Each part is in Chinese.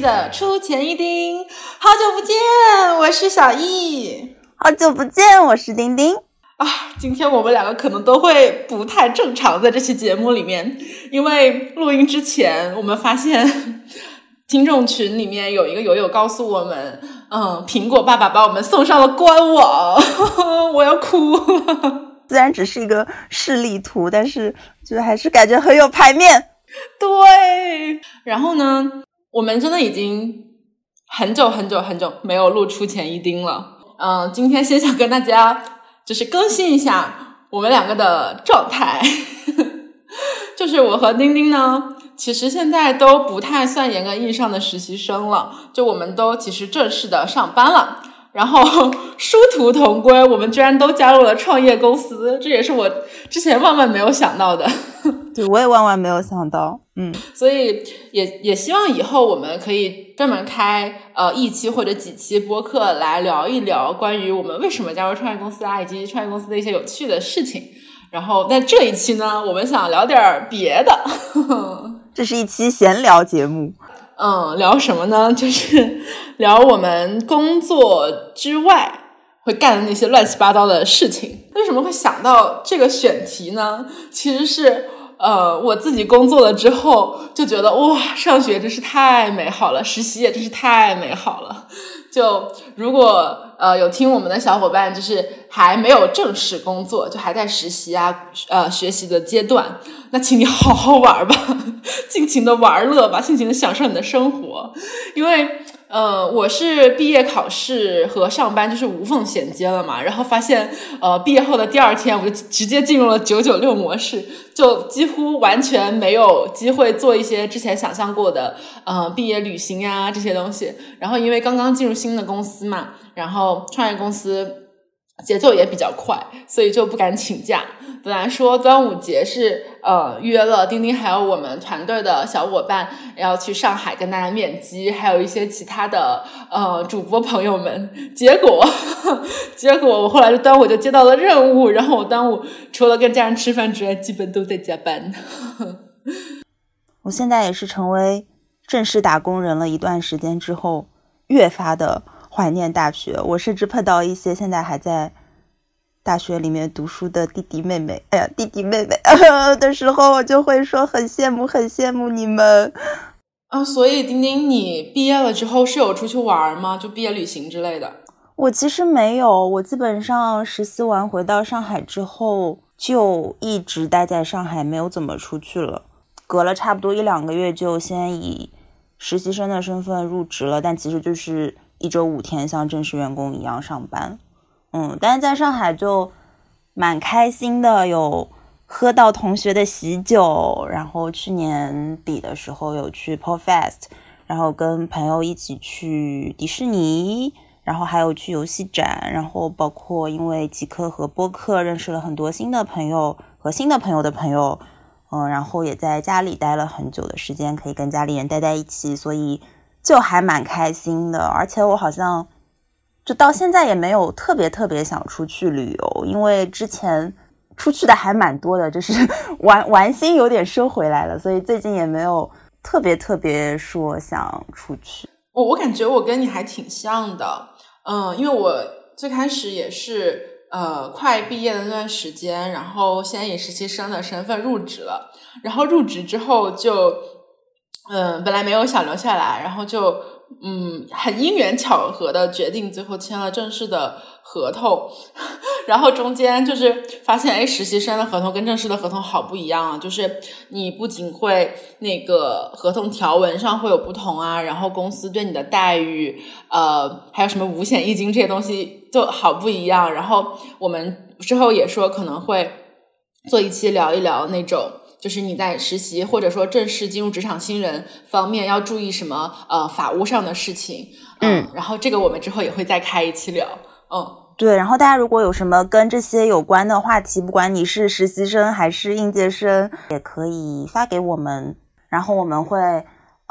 的出钱一丁。好久不见，我是小易。好久不见，我是丁丁。啊，今天我们两个可能都会不太正常，在这期节目里面，因为录音之前，我们发现 听众群里面有一个友友告诉我们，嗯，苹果爸爸把我们送上了官网，我要哭。虽然只是一个示例图，但是就还是感觉很有排面。对，然后呢，我们真的已经很久很久很久没有录出钱一丁了。嗯，今天先想跟大家。就是更新一下我们两个的状态，就是我和丁丁呢，其实现在都不太算严格意义上的实习生了，就我们都其实正式的上班了。然后殊途同归，我们居然都加入了创业公司，这也是我之前万万没有想到的。对，我也万万没有想到。嗯，所以也也希望以后我们可以专门开呃一期或者几期播客来聊一聊关于我们为什么加入创业公司啊，以及创业公司的一些有趣的事情。然后在这一期呢，我们想聊点别的。这是一期闲聊节目。嗯，聊什么呢？就是聊我们工作之外会干的那些乱七八糟的事情。为什么会想到这个选题呢？其实是呃，我自己工作了之后就觉得哇，上学真是太美好了，实习也真是太美好了。就如果呃有听我们的小伙伴，就是还没有正式工作，就还在实习啊呃学习的阶段，那请你好好玩吧，尽情的玩乐吧，尽情的享受你的生活，因为。呃，我是毕业考试和上班就是无缝衔接了嘛，然后发现，呃，毕业后的第二天我就直接进入了九九六模式，就几乎完全没有机会做一些之前想象过的，呃，毕业旅行呀这些东西。然后因为刚刚进入新的公司嘛，然后创业公司。节奏也比较快，所以就不敢请假。本来说端午节是呃约了丁丁还有我们团队的小伙伴要去上海跟大家面基，还有一些其他的呃主播朋友们。结果 结果我后来就端午就接到了任务，然后我端午除了跟家人吃饭之外，基本都在加班。我现在也是成为正式打工人了一段时间之后，越发的。怀念大学，我甚至碰到一些现在还在大学里面读书的弟弟妹妹。哎呀，弟弟妹妹 的时候，我就会说很羡慕，很羡慕你们啊。所以，丁丁，你毕业了之后是有出去玩吗？就毕业旅行之类的？我其实没有，我基本上实习完回到上海之后，就一直待在上海，没有怎么出去了。隔了差不多一两个月，就先以实习生的身份入职了，但其实就是。一周五天，像正式员工一样上班，嗯，但是在上海就蛮开心的，有喝到同学的喜酒，然后去年底的时候有去 p o Fest，然后跟朋友一起去迪士尼，然后还有去游戏展，然后包括因为极客和播客认识了很多新的朋友和新的朋友的朋友，嗯，然后也在家里待了很久的时间，可以跟家里人待在一起，所以。就还蛮开心的，而且我好像就到现在也没有特别特别想出去旅游，因为之前出去的还蛮多的，就是玩玩心有点收回来了，所以最近也没有特别特别说想出去。我我感觉我跟你还挺像的，嗯，因为我最开始也是呃快毕业的那段时间，然后先以实习生的身份入职了，然后入职之后就。嗯，本来没有想留下来，然后就嗯，很因缘巧合的决定，最后签了正式的合同。然后中间就是发现，哎，实习生的合同跟正式的合同好不一样啊！就是你不仅会那个合同条文上会有不同啊，然后公司对你的待遇，呃，还有什么五险一金这些东西就好不一样。然后我们之后也说可能会做一期聊一聊那种。就是你在实习或者说正式进入职场新人方面要注意什么呃法务上的事情，嗯，然后这个我们之后也会再开一期聊，嗯，对，然后大家如果有什么跟这些有关的话题，不管你是实习生还是应届生，也可以发给我们，然后我们会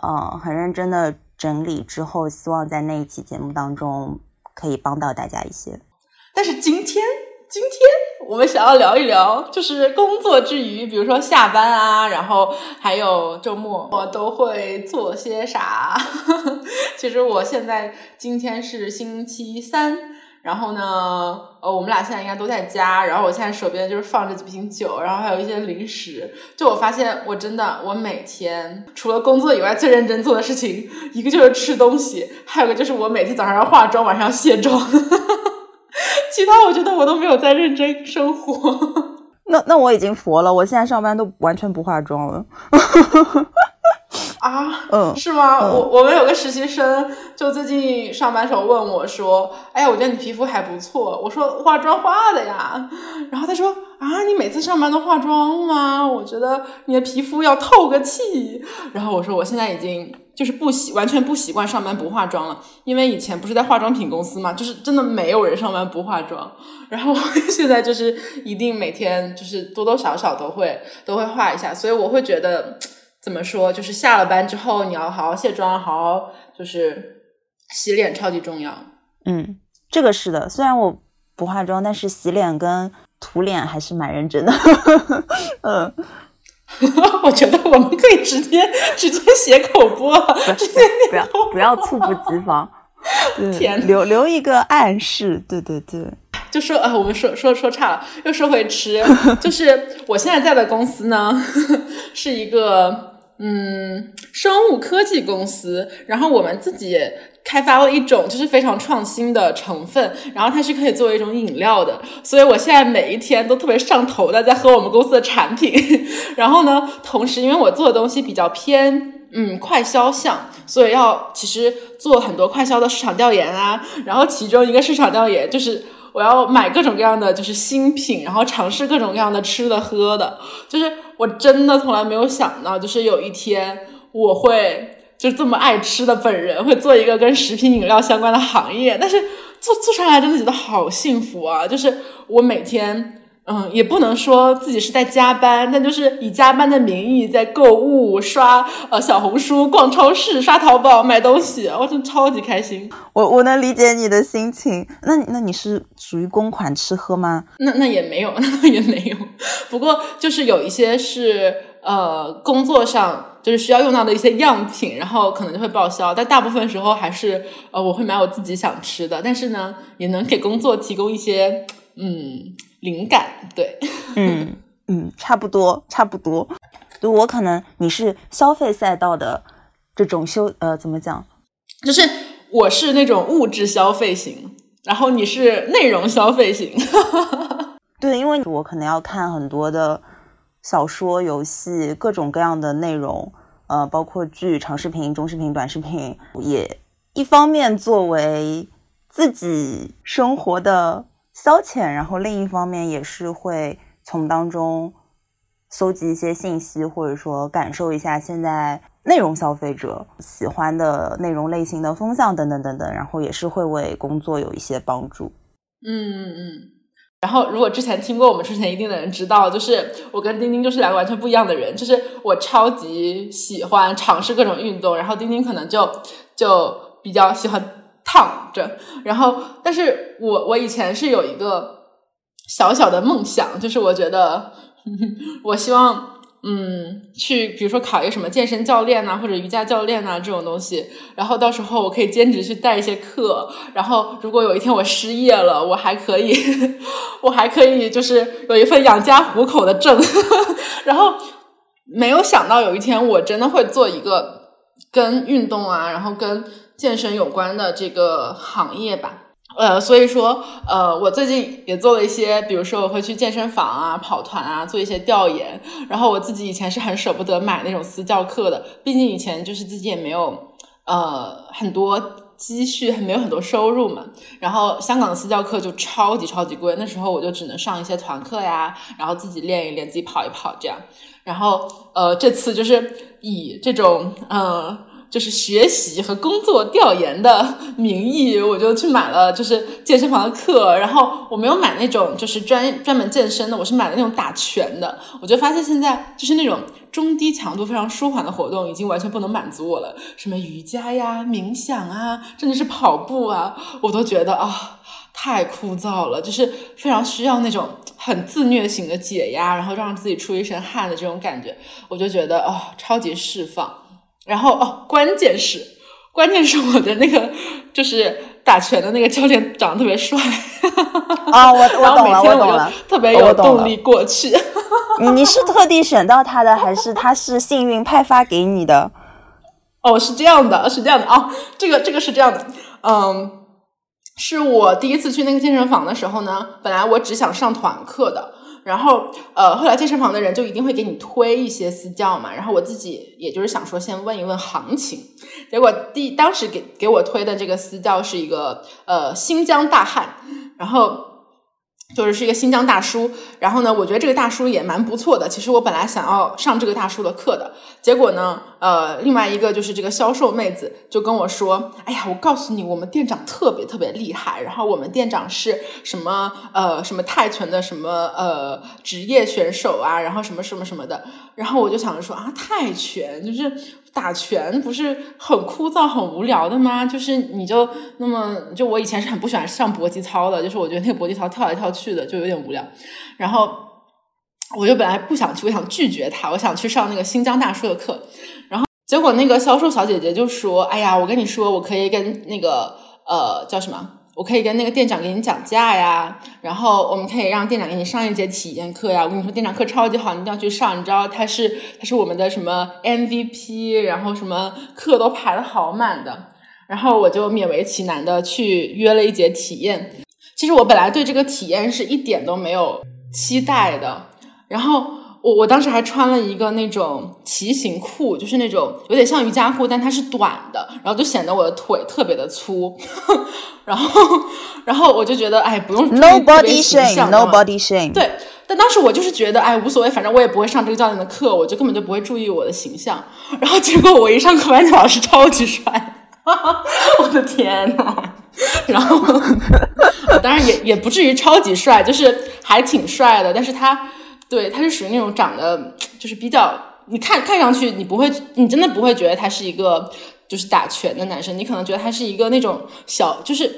呃很认真的整理之后，希望在那一期节目当中可以帮到大家一些。但是今天今天。我们想要聊一聊，就是工作之余，比如说下班啊，然后还有周末，我都会做些啥？其实我现在今天是星期三，然后呢，呃，我们俩现在应该都在家，然后我现在手边就是放着几瓶酒，然后还有一些零食。就我发现，我真的，我每天除了工作以外，最认真做的事情，一个就是吃东西，还有个就是我每天早上要化妆，晚上要卸妆。其他我觉得我都没有在认真生活。那那我已经佛了，我现在上班都完全不化妆了。啊，嗯，是吗？我我们有个实习生，就最近上班时候问我说：“哎呀，我觉得你皮肤还不错。”我说：“化妆化的呀。”然后他说：“啊，你每次上班都化妆吗？我觉得你的皮肤要透个气。”然后我说：“我现在已经就是不习完全不习惯上班不化妆了，因为以前不是在化妆品公司嘛，就是真的没有人上班不化妆。然后现在就是一定每天就是多多少少都会都会化一下，所以我会觉得。”怎么说？就是下了班之后，你要好好卸妆，好好就是洗脸，超级重要。嗯，这个是的。虽然我不化妆，但是洗脸跟涂脸还是蛮认真的。嗯，我觉得我们可以直接直接写口播，不要不要猝不及防。天，留留一个暗示。对对对。就说啊，我们说说说差了，又说回吃。就是我现在在的公司呢，是一个嗯生物科技公司，然后我们自己开发了一种就是非常创新的成分，然后它是可以作为一种饮料的。所以我现在每一天都特别上头的在喝我们公司的产品。然后呢，同时因为我做的东西比较偏嗯快销向，所以要其实做很多快销的市场调研啊。然后其中一个市场调研就是。我要买各种各样的就是新品，然后尝试各种各样的吃的喝的，就是我真的从来没有想到，就是有一天我会就这么爱吃的本人会做一个跟食品饮料相关的行业，但是做做上来真的觉得好幸福啊！就是我每天。嗯，也不能说自己是在加班，但就是以加班的名义在购物、刷呃小红书、逛超市、刷淘宝买东西，我真超级开心。我我能理解你的心情。那那你是属于公款吃喝吗？那那也没有，那也没有。不过就是有一些是呃工作上就是需要用到的一些样品，然后可能就会报销。但大部分时候还是呃我会买我自己想吃的，但是呢也能给工作提供一些嗯。灵感对，嗯嗯，差不多差不多。就我可能你是消费赛道的这种修呃，怎么讲？就是我是那种物质消费型，然后你是内容消费型。对，因为我可能要看很多的小说、游戏，各种各样的内容，呃，包括剧、长视频、中视频、短视频，也一方面作为自己生活的。消遣，然后另一方面也是会从当中搜集一些信息，或者说感受一下现在内容消费者喜欢的内容类型的风向等等等等，然后也是会为工作有一些帮助。嗯嗯嗯。然后，如果之前听过我们之前一定的人知道，就是我跟丁丁就是两个完全不一样的人，就是我超级喜欢尝试各种运动，然后丁丁可能就就比较喜欢。躺着，然后，但是我我以前是有一个小小的梦想，就是我觉得，我希望，嗯，去比如说考一个什么健身教练呐，或者瑜伽教练呐这种东西，然后到时候我可以兼职去带一些课，然后如果有一天我失业了，我还可以，我还可以就是有一份养家糊口的证，然后没有想到有一天我真的会做一个跟运动啊，然后跟。健身有关的这个行业吧，呃，所以说，呃，我最近也做了一些，比如说我会去健身房啊、跑团啊，做一些调研。然后我自己以前是很舍不得买那种私教课的，毕竟以前就是自己也没有呃很多积蓄，没有很多收入嘛。然后香港的私教课就超级超级贵，那时候我就只能上一些团课呀，然后自己练一练，自己跑一跑这样。然后呃，这次就是以这种嗯。就是学习和工作调研的名义，我就去买了就是健身房的课，然后我没有买那种就是专专门健身的，我是买了那种打拳的。我就发现现在就是那种中低强度非常舒缓的活动，已经完全不能满足我了。什么瑜伽呀、冥想啊，甚至是跑步啊，我都觉得啊。太枯燥了，就是非常需要那种很自虐型的解压，然后让自己出一身汗的这种感觉，我就觉得哦，超级释放。然后哦，关键是关键是我的那个就是打拳的那个教练长得特别帅啊，我 我懂了，我懂了，特别有动力过去。你 你是特地选到他的，还是他是幸运派发给你的？哦，是这样的，是这样的啊，这个这个是这样的，嗯。是我第一次去那个健身房的时候呢，本来我只想上团课的，然后呃，后来健身房的人就一定会给你推一些私教嘛，然后我自己也就是想说先问一问行情，结果第当时给给我推的这个私教是一个呃新疆大汉，然后。就是是一个新疆大叔，然后呢，我觉得这个大叔也蛮不错的。其实我本来想要上这个大叔的课的，结果呢，呃，另外一个就是这个销售妹子就跟我说：“哎呀，我告诉你，我们店长特别特别厉害，然后我们店长是什么呃什么泰拳的什么呃职业选手啊，然后什么什么什么的。”然后我就想着说啊，泰拳就是。打拳不是很枯燥、很无聊的吗？就是你就那么就我以前是很不喜欢上搏击操的，就是我觉得那个搏击操跳来跳去的就有点无聊。然后我就本来不想去，我想拒绝他，我想去上那个新疆大叔的课。然后结果那个销售小姐姐就说：“哎呀，我跟你说，我可以跟那个呃叫什么？”我可以跟那个店长给你讲价呀，然后我们可以让店长给你上一节体验课呀。我跟你说，店长课超级好，你一定要去上。你知道他是他是我们的什么 MVP，然后什么课都排的好满的。然后我就勉为其难的去约了一节体验。其实我本来对这个体验是一点都没有期待的。然后。我我当时还穿了一个那种骑行裤，就是那种有点像瑜伽裤，但它是短的，然后就显得我的腿特别的粗，然后然后我就觉得哎，不用 no body shame，no body shame。对，但当时我就是觉得哎，无所谓，反正我也不会上这个教练的课，我就根本就不会注意我的形象。然后结果我一上课，发现老师超级帅，我的天呐！然后 当然也也不至于超级帅，就是还挺帅的，但是他。对，他是属于那种长得就是比较，你看看上去你不会，你真的不会觉得他是一个就是打拳的男生，你可能觉得他是一个那种小，就是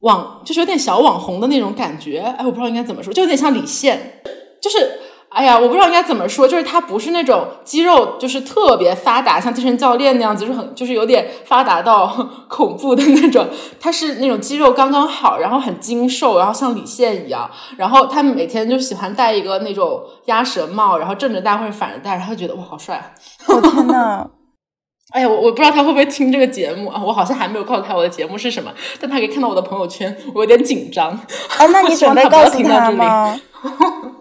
网，就是有点小网红的那种感觉。哎，我不知道应该怎么说，就有点像李现，就是。哎呀，我不知道应该怎么说，就是他不是那种肌肉就是特别发达，像健身教练那样子，就是很就是有点发达到恐怖的那种。他是那种肌肉刚刚好，然后很精瘦，然后像李现一样。然后他每天就喜欢戴一个那种鸭舌帽，然后正着戴或者反着戴，然后觉得哇，好帅！我天呐！哎呀，我我不知道他会不会听这个节目啊？我好像还没有告诉他我的节目是什么，但他可以看到我的朋友圈，我有点紧张。啊，那你准备告诉他吗？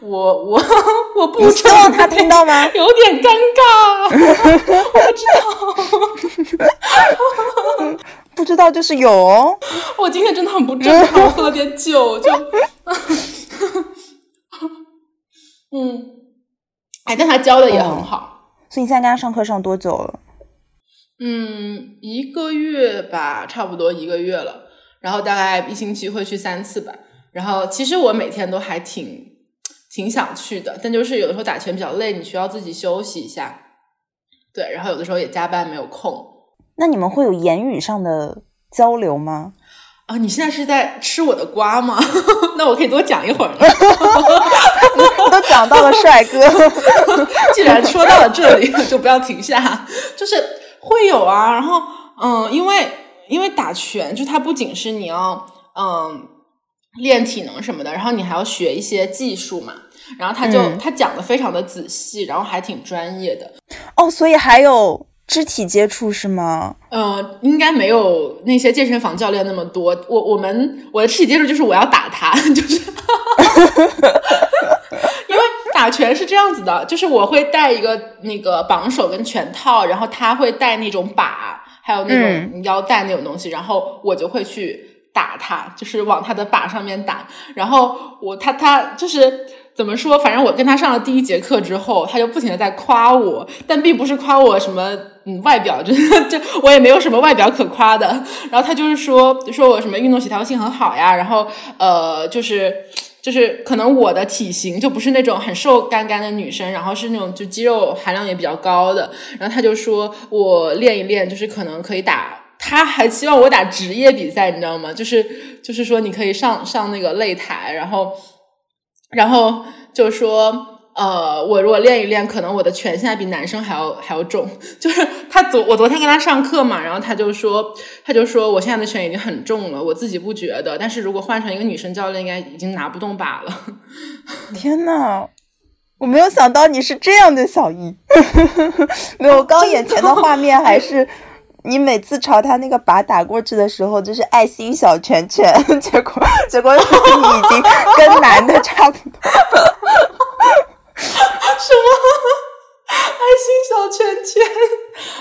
我我我不希望他听到吗？有点尴尬，我不知道，不知道就是有哦。我今天真的很不正常，我喝了点酒就，嗯，哎，但他教的也很好，所以你现在跟他上课上多久了？嗯，一个月吧，差不多一个月了。然后大概一星期会去三次吧。然后其实我每天都还挺。挺想去的，但就是有的时候打拳比较累，你需要自己休息一下。对，然后有的时候也加班没有空。那你们会有言语上的交流吗？啊，你现在是在吃我的瓜吗？那我可以多讲一会儿。都讲到了帅哥，既然说到了这里，就不要停下。就是会有啊，然后嗯，因为因为打拳，就它不仅是你要嗯。练体能什么的，然后你还要学一些技术嘛，然后他就他讲的非常的仔细，然后还挺专业的。哦，所以还有肢体接触是吗？呃，应该没有那些健身房教练那么多。我我们我的肢体接触就是我要打他，就是，因为打拳是这样子的，就是我会带一个那个绑手跟拳套，然后他会带那种把，还有那种腰带那种东西，然后我就会去。打他就是往他的靶上面打，然后我他他就是怎么说？反正我跟他上了第一节课之后，他就不停的在夸我，但并不是夸我什么嗯外表，就就我也没有什么外表可夸的。然后他就是说说我什么运动协调性很好呀，然后呃就是就是可能我的体型就不是那种很瘦干干的女生，然后是那种就肌肉含量也比较高的。然后他就说我练一练，就是可能可以打。他还希望我打职业比赛，你知道吗？就是就是说你可以上上那个擂台，然后然后就说。呃，我如果练一练，可能我的拳现在比男生还要还要重。就是他昨我昨天跟他上课嘛，然后他就说，他就说我现在的拳已经很重了，我自己不觉得，但是如果换成一个女生教练，应该已经拿不动把了。天呐，我没有想到你是这样的小易，没有，刚眼前的画面还是你每次朝他那个把打过去的时候，就是爱心小拳拳，结果结果你已经跟男的差不多。什么爱心小圈圈？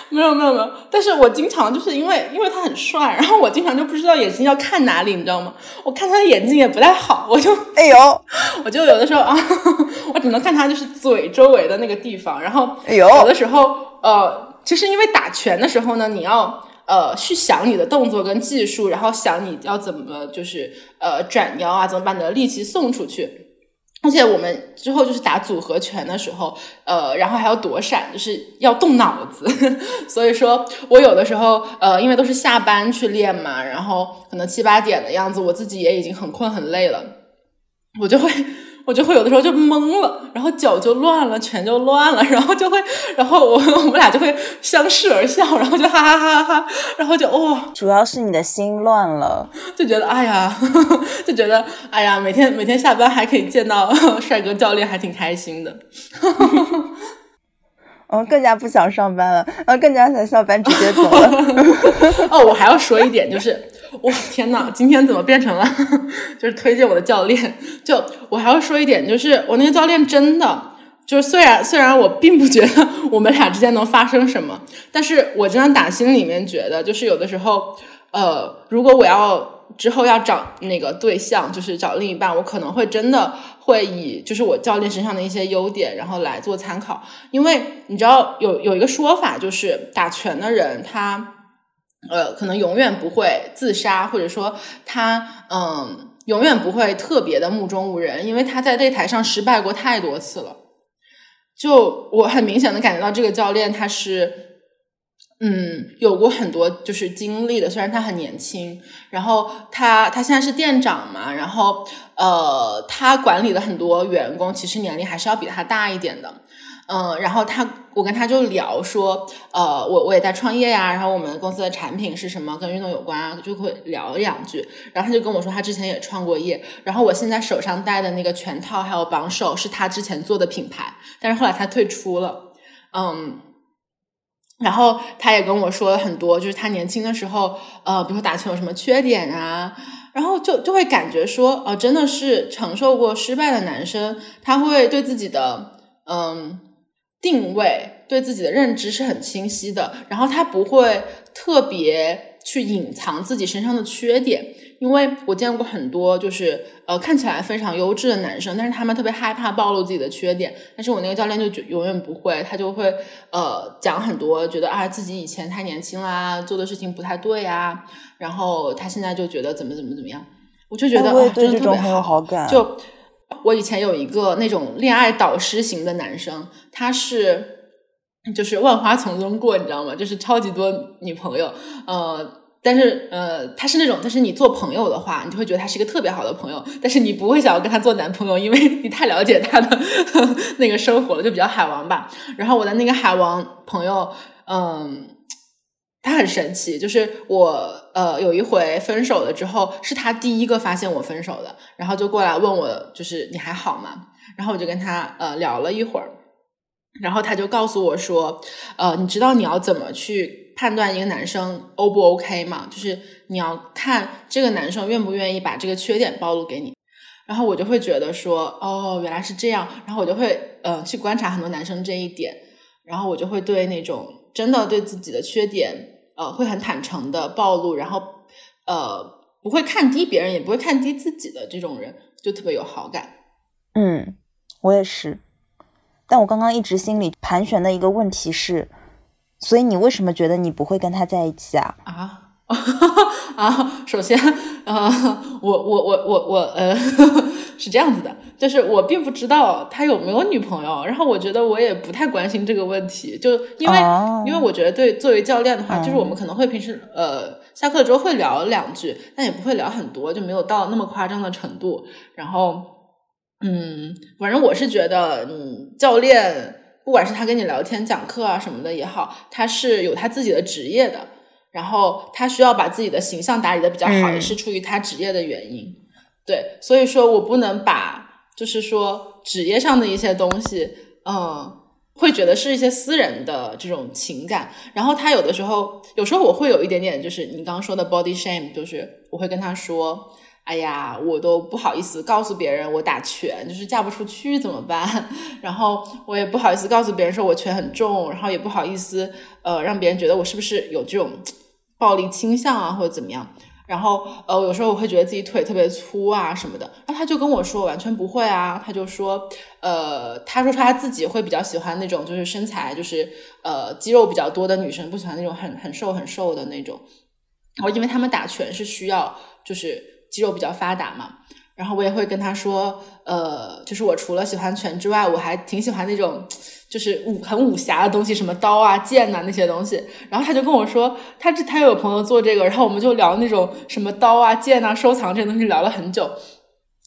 没有没有没有，但是我经常就是因为因为他很帅，然后我经常就不知道眼睛要看哪里，你知道吗？我看他的眼睛也不太好，我就哎呦，我就有的时候啊，我只能看他就是嘴周围的那个地方，然后哎呦，有的时候呃，其实因为打拳的时候呢，你要呃去想你的动作跟技术，然后想你要怎么就是呃转腰啊，怎么把你的力气送出去。而且我们之后就是打组合拳的时候，呃，然后还要躲闪，就是要动脑子。所以说我有的时候，呃，因为都是下班去练嘛，然后可能七八点的样子，我自己也已经很困很累了，我就会。我就会有的时候就懵了，然后脚就乱了，拳就乱了，然后就会，然后我 我们俩就会相视而笑，然后就哈哈哈哈哈，然后就哦，主要是你的心乱了，就觉得哎呀，就觉得哎呀，每天每天下班还可以见到帅哥教练，还挺开心的。嗯，更加不想上班了，嗯，更加想下班直接走了。哦，我还要说一点，就是我天呐，今天怎么变成了就是推荐我的教练？就我还要说一点，就是我那个教练真的，就是虽然虽然我并不觉得我们俩之间能发生什么，但是我真的打心里面觉得，就是有的时候，呃，如果我要。之后要找那个对象，就是找另一半，我可能会真的会以就是我教练身上的一些优点，然后来做参考。因为你知道有有一个说法，就是打拳的人他呃可能永远不会自杀，或者说他嗯永远不会特别的目中无人，因为他在擂台上失败过太多次了。就我很明显的感觉到这个教练他是。嗯，有过很多就是经历的，虽然他很年轻，然后他他现在是店长嘛，然后呃，他管理了很多员工，其实年龄还是要比他大一点的，嗯，然后他我跟他就聊说，呃，我我也在创业呀，然后我们公司的产品是什么，跟运动有关啊，就会聊两句，然后他就跟我说他之前也创过业，然后我现在手上戴的那个拳套还有绑手是他之前做的品牌，但是后来他退出了，嗯。然后他也跟我说了很多，就是他年轻的时候，呃，比如说打拳有什么缺点啊，然后就就会感觉说，呃，真的是承受过失败的男生，他会对自己的嗯定位、对自己的认知是很清晰的，然后他不会特别去隐藏自己身上的缺点。因为我见过很多，就是呃看起来非常优质的男生，但是他们特别害怕暴露自己的缺点。但是我那个教练就永远不会，他就会呃讲很多，觉得啊自己以前太年轻啦，做的事情不太对啊，然后他现在就觉得怎么怎么怎么样，我就觉得啊真的特别好感。就我以前有一个那种恋爱导师型的男生，他是就是万花丛中过，你知道吗？就是超级多女朋友，呃。但是，呃，他是那种，但是你做朋友的话，你就会觉得他是一个特别好的朋友。但是你不会想要跟他做男朋友，因为你太了解他的 那个生活了，就比较海王吧。然后我的那个海王朋友，嗯，他很神奇，就是我，呃，有一回分手了之后，是他第一个发现我分手的，然后就过来问我，就是你还好吗？然后我就跟他呃聊了一会儿，然后他就告诉我说，呃，你知道你要怎么去。判断一个男生 O 不 OK 吗？就是你要看这个男生愿不愿意把这个缺点暴露给你。然后我就会觉得说，哦，原来是这样。然后我就会呃去观察很多男生这一点。然后我就会对那种真的对自己的缺点呃会很坦诚的暴露，然后呃不会看低别人，也不会看低自己的这种人，就特别有好感。嗯，我也是。但我刚刚一直心里盘旋的一个问题是。所以你为什么觉得你不会跟他在一起啊？啊 啊！首先，呃，我我我我我呃是这样子的，就是我并不知道他有没有女朋友，然后我觉得我也不太关心这个问题，就因为因为我觉得对作为教练的话，就是我们可能会平时呃下课之后会聊两句，但也不会聊很多，就没有到那么夸张的程度。然后，嗯，反正我是觉得，嗯，教练不管是他跟你聊天、讲课啊什么的也好，他是有他自己的职业的，然后他需要把自己的形象打理的比较好，也是出于他职业的原因。对，所以说我不能把就是说职业上的一些东西，嗯。会觉得是一些私人的这种情感，然后他有的时候，有时候我会有一点点，就是你刚刚说的 body shame，就是我会跟他说，哎呀，我都不好意思告诉别人我打拳，就是嫁不出去怎么办？然后我也不好意思告诉别人说我拳很重，然后也不好意思，呃，让别人觉得我是不是有这种暴力倾向啊，或者怎么样。然后，呃，有时候我会觉得自己腿特别粗啊什么的，然后他就跟我说完全不会啊，他就说，呃，他说他自己会比较喜欢那种就是身材就是呃肌肉比较多的女生，不喜欢那种很很瘦很瘦的那种。然后因为他们打拳是需要就是肌肉比较发达嘛。然后我也会跟他说，呃，就是我除了喜欢拳之外，我还挺喜欢那种，就是武很武侠的东西，什么刀啊、剑呐那些东西。然后他就跟我说，他这他有朋友做这个，然后我们就聊那种什么刀啊、剑呐、收藏这些东西，聊了很久。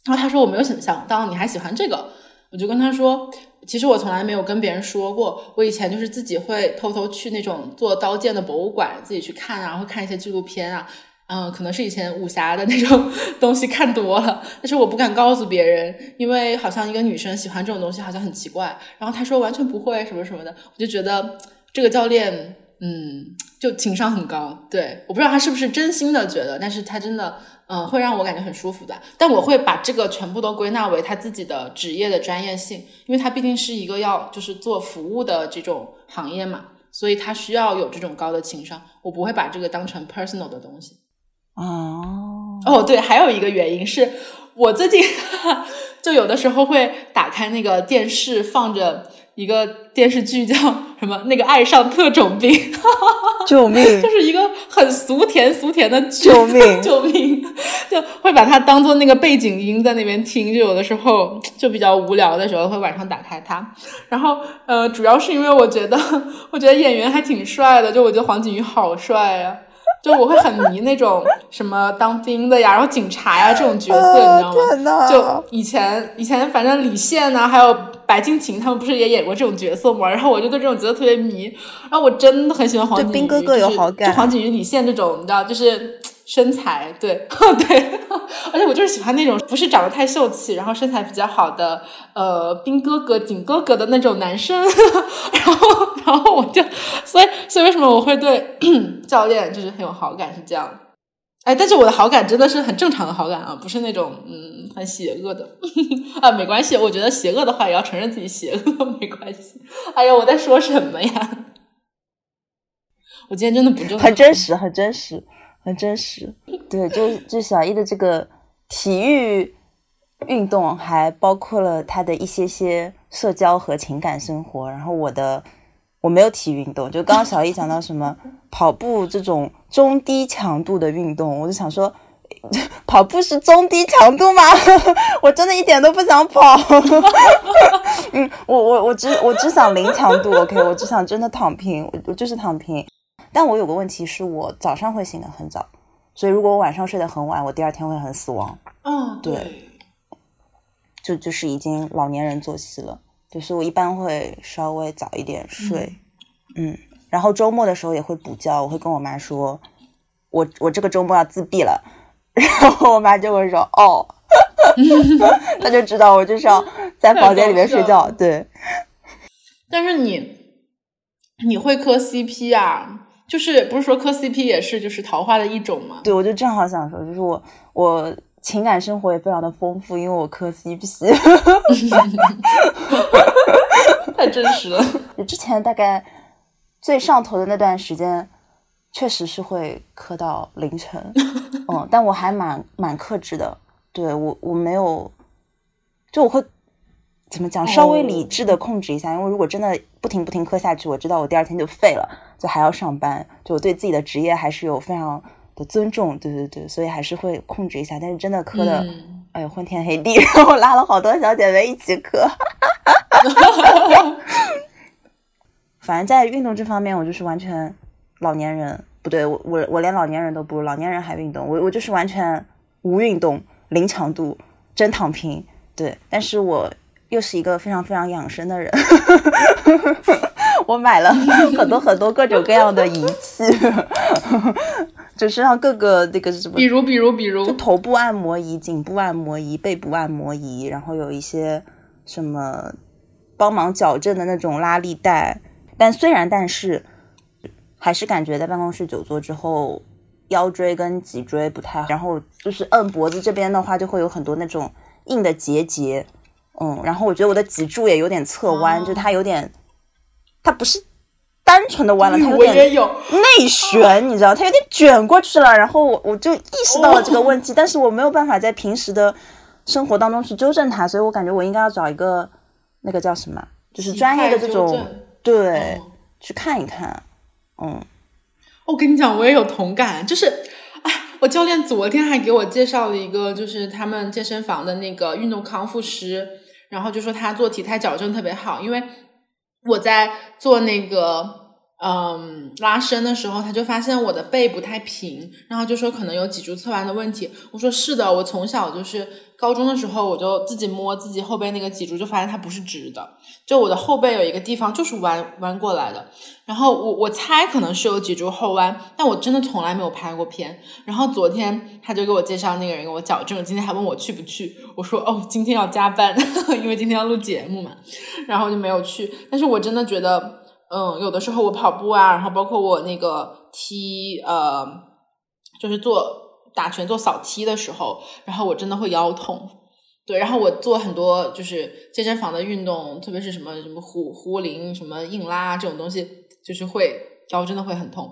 然后他说我没有想想到你还喜欢这个，我就跟他说，其实我从来没有跟别人说过，我以前就是自己会偷偷去那种做刀剑的博物馆自己去看啊，会看一些纪录片啊。嗯，可能是以前武侠的那种 东西看多了，但是我不敢告诉别人，因为好像一个女生喜欢这种东西好像很奇怪。然后他说完全不会什么什么的，我就觉得这个教练，嗯，就情商很高。对，我不知道他是不是真心的觉得，但是他真的，嗯，会让我感觉很舒服的。但我会把这个全部都归纳为他自己的职业的专业性，因为他毕竟是一个要就是做服务的这种行业嘛，所以他需要有这种高的情商。我不会把这个当成 personal 的东西。哦哦，对，还有一个原因是我最近 就有的时候会打开那个电视，放着一个电视剧叫什么那个爱上特种兵，救命！就是一个很俗甜俗甜的救命救命，就会把它当做那个背景音在那边听。就有的时候就比较无聊的时候，会晚上打开它。然后呃，主要是因为我觉得我觉得演员还挺帅的，就我觉得黄景瑜好帅呀。就我会很迷那种什么当兵的呀，然后警察呀这种角色，你知道吗？就以前以前反正李现呐，还有白敬亭他们不是也演过这种角色吗？然后我就对这种角色特别迷，然后我真的很喜欢黄景瑜，哥哥有好感，就黄景瑜、李现这种，你知道，就是。身材对对，而且我就是喜欢那种不是长得太秀气，然后身材比较好的呃兵哥哥、景哥哥的那种男生，然后然后我就所以所以为什么我会对 教练就是很有好感是这样，哎，但是我的好感真的是很正常的好感啊，不是那种嗯很邪恶的啊，没关系，我觉得邪恶的话也要承认自己邪恶，没关系。哎呀，我在说什么呀？我今天真的不正，很真实，很真实。很真实，对，就 就小艺的这个体育运动，还包括了他的一些些社交和情感生活。然后我的我没有体育运动，就刚刚小艺讲到什么跑步这种中低强度的运动，我就想说，跑步是中低强度吗？我真的一点都不想跑。嗯，我我我只我只想零强度，OK，我只想真的躺平，我我就是躺平。但我有个问题是我早上会醒得很早，所以如果我晚上睡得很晚，我第二天会很死亡。嗯，对，就就是已经老年人作息了，就是我一般会稍微早一点睡，嗯，然后周末的时候也会补觉，我会跟我妈说，我我这个周末要自闭了，然后我妈就会说哦，她就知道我就是要在房间里面睡觉，对。但是你你会磕 CP 啊？就是不是说磕 CP 也是就是桃花的一种吗？对，我就正好想说，就是我我情感生活也非常的丰富，因为我磕 CP，太真实了。之前大概最上头的那段时间，确实是会磕到凌晨，嗯，但我还蛮蛮克制的，对我我没有，就我会。怎么讲？稍微理智的控制一下，因为如果真的不停不停磕下去，我知道我第二天就废了，就还要上班，就我对自己的职业还是有非常的尊重，对对对，所以还是会控制一下。但是真的磕的，哎呦昏天黑地，然后拉了好多小姐妹一起磕。反正，在运动这方面，我就是完全老年人，不对，我我我连老年人都不如，老年人还运动，我我就是完全无运动、零强度、真躺平。对，但是我又是一个非常非常养生的人，我买了很多很多各种各样的仪器，就是让各个那个什么，比如比如比如，就头部按摩仪、颈部按摩仪、背部按摩仪，然后有一些什么帮忙矫正的那种拉力带。但虽然但是。还是感觉在办公室久坐之后，腰椎跟脊椎不太好，然后就是摁脖子这边的话，就会有很多那种硬的结节，嗯，然后我觉得我的脊柱也有点侧弯，就它有点，它不是单纯的弯了，它有点内旋，你知道，它有点卷过去了，然后我我就意识到了这个问题，但是我没有办法在平时的生活当中去纠正它，所以我感觉我应该要找一个那个叫什么，就是专业的这种，对，去看一看。嗯，我跟你讲，我也有同感。就是，哎，我教练昨天还给我介绍了一个，就是他们健身房的那个运动康复师，然后就说他做体态矫正特别好。因为我在做那个嗯拉伸的时候，他就发现我的背不太平，然后就说可能有脊柱侧弯的问题。我说是的，我从小就是。高中的时候，我就自己摸自己后背那个脊柱，就发现它不是直的，就我的后背有一个地方就是弯弯过来的。然后我我猜可能是有脊柱后弯，但我真的从来没有拍过片。然后昨天他就给我介绍那个人给我矫正，今天还问我去不去，我说哦，今天要加班，因为今天要录节目嘛，然后就没有去。但是我真的觉得，嗯，有的时候我跑步啊，然后包括我那个踢，呃，就是做。打拳做扫踢的时候，然后我真的会腰痛，对，然后我做很多就是健身房的运动，特别是什么什么壶壶铃、什么硬拉这种东西，就是会腰真的会很痛。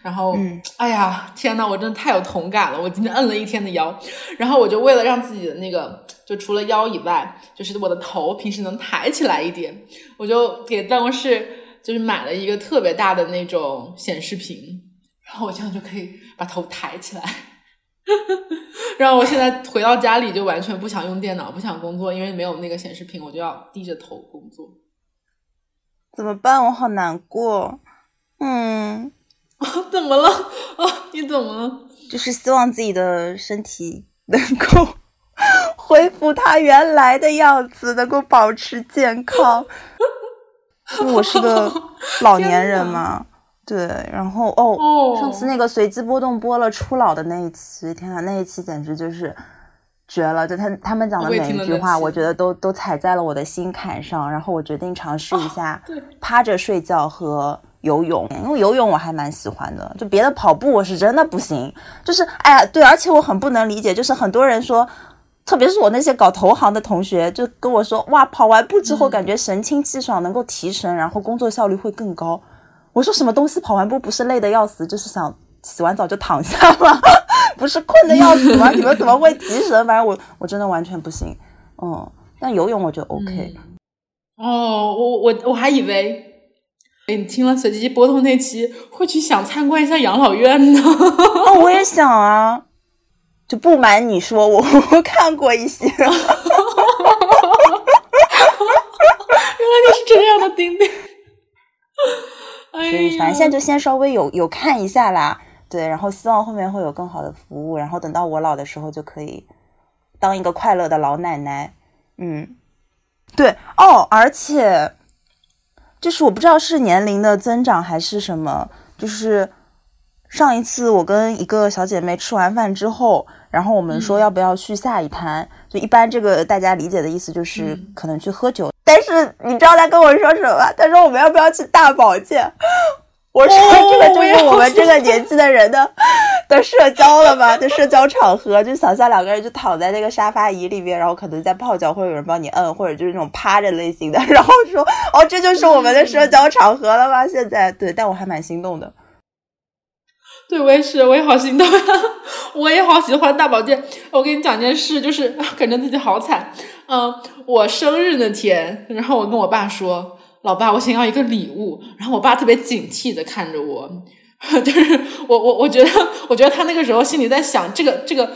然后，哎呀，天呐，我真的太有同感了！我今天摁了一天的腰，然后我就为了让自己的那个，就除了腰以外，就是我的头平时能抬起来一点，我就给办公室就是买了一个特别大的那种显示屏，然后我这样就可以把头抬起来。然后我现在回到家里就完全不想用电脑，不想工作，因为没有那个显示屏，我就要低着头工作。怎么办？我好难过。嗯，怎么了？啊，你怎么了？就是希望自己的身体能够恢复它原来的样子，能够保持健康。因为我是个 老年人嘛。对，然后哦，上次那个随机波动播了初老的那一期，天呐，那一期简直就是绝了！就他他们讲的每一句话，我觉得都都踩在了我的心坎上。然后我决定尝试一下趴着睡觉和游泳，因为游泳我还蛮喜欢的。就别的跑步我是真的不行，就是哎呀，对，而且我很不能理解，就是很多人说，特别是我那些搞投行的同学，就跟我说，哇，跑完步之后感觉神清气爽，能够提神，然后工作效率会更高。我说什么东西？跑完步不是累得要死，就是想洗完澡就躺下吗？不是困得要死吗？你们怎么会提神？反正我我真的完全不行。嗯，但游泳我就 OK。哦，我我我还以为，你听了随机波动那期会去想参观一下养老院呢。哦，我也想啊。就不瞒你说，我 我看过一些。原来你是这样的丁丁。所以反正现在就先稍微有有看一下啦，对，然后希望后面会有更好的服务，然后等到我老的时候就可以当一个快乐的老奶奶。嗯，对哦，而且就是我不知道是年龄的增长还是什么，就是上一次我跟一个小姐妹吃完饭之后，然后我们说要不要去下一摊，就一般这个大家理解的意思就是可能去喝酒。但是你知道他跟我说什么？他说我们要不要去大保健？我说这个就是我们这个年纪的人的 的社交了吧？的社交场合，就想象两个人就躺在那个沙发椅里面，然后可能在泡脚，或者有人帮你摁，或者就是那种趴着类型的，然后说哦，这就是我们的社交场合了吗？现在对，但我还蛮心动的。对，我也是，我也好心动，我也好喜欢大保健。我跟你讲件事，就是感觉自己好惨。嗯，我生日那天，然后我跟我爸说：“老爸，我想要一个礼物。”然后我爸特别警惕的看着我，就是我我我觉得，我觉得他那个时候心里在想：这个这个，